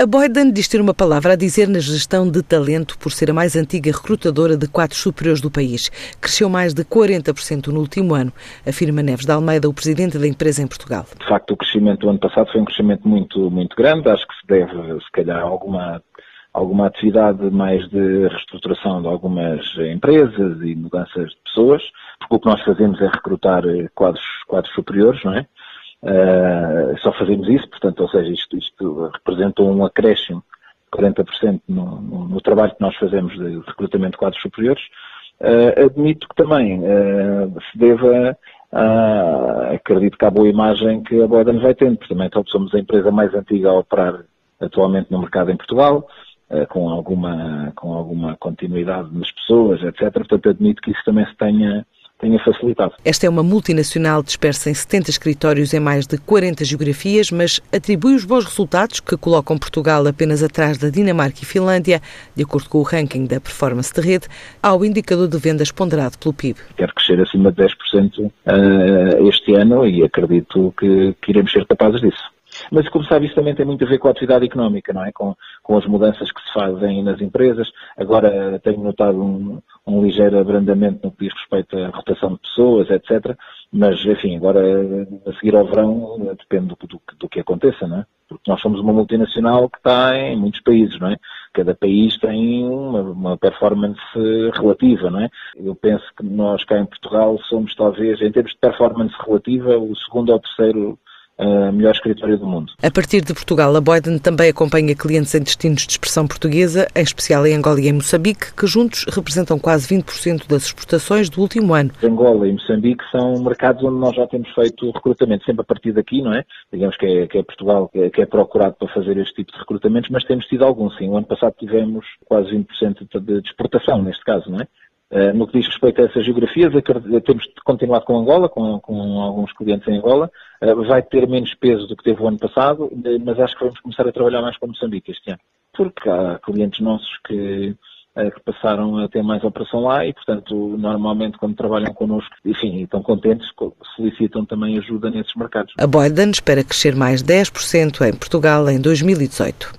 A Boyden diz ter uma palavra a dizer na gestão de talento por ser a mais antiga recrutadora de quadros superiores do país. Cresceu mais de 40% no último ano, afirma Neves de Almeida, o presidente da empresa em Portugal. De facto, o crescimento do ano passado foi um crescimento muito, muito grande. Acho que se deve, se calhar, a alguma alguma atividade mais de reestruturação de algumas empresas e mudanças de pessoas, porque o que nós fazemos é recrutar quadros, quadros superiores, não é? Uh, só fazemos isso, portanto, ou seja, isto, isto representa um acréscimo de 40% no, no, no, trabalho que nós fazemos de recrutamento de quadros superiores. Uh, admito que também uh, se deva, acredito que à boa imagem que a Boedan vai tendo, porque também então, somos a empresa mais antiga a operar atualmente no mercado em Portugal, com, alguma, com alguma continuidade nas pessoas, etc. Portanto, admito que isso também se tenha tenha facilitado. Esta é uma multinacional dispersa em 70 escritórios em mais de 40 geografias, mas atribui os bons resultados que colocam Portugal apenas atrás da Dinamarca e Finlândia, de acordo com o ranking da performance de rede, ao indicador de vendas ponderado pelo PIB. Quero crescer acima de 10% eh, este ano e acredito que, que iremos ser capazes disso. Mas, como sabe, isso também tem muito a ver com a atividade económica, não é? Com, com as mudanças que se fazem nas empresas. Agora tenho notado um, um ligeiro abrandamento no que diz respeito à rotação de pessoas, etc. Mas, enfim, agora a seguir ao verão depende do, do, do que aconteça, não é? Porque nós somos uma multinacional que está em muitos países, não é? Cada país tem uma, uma, performance relativa, não é? Eu penso que nós cá em Portugal somos talvez, em termos de performance relativa, o segundo ou terceiro a melhor escritório do mundo. A partir de Portugal, a Boyden também acompanha clientes em destinos de expressão portuguesa, em especial em Angola e em Moçambique, que juntos representam quase 20% das exportações do último ano. Angola e Moçambique são mercados onde nós já temos feito recrutamento, sempre a partir daqui, não é? Digamos que é, que é Portugal que é, que é, procurado para fazer este tipo de recrutamentos, mas temos tido alguns, sim. O ano passado tivemos quase 20% de, de exportação, neste caso, não é? Uh, no que diz respeito a essas geografias, temos continuado com Angola, com, com alguns clientes em Angola. Uh, vai ter menos peso do que teve o ano passado, mas acho que vamos começar a trabalhar mais com Moçambique este ano. Porque há clientes nossos que, que passaram a ter mais operação lá e, portanto, normalmente quando trabalham connosco, enfim, estão contentes, solicitam também ajuda nesses mercados. A Boyden espera crescer mais 10% em Portugal em 2018.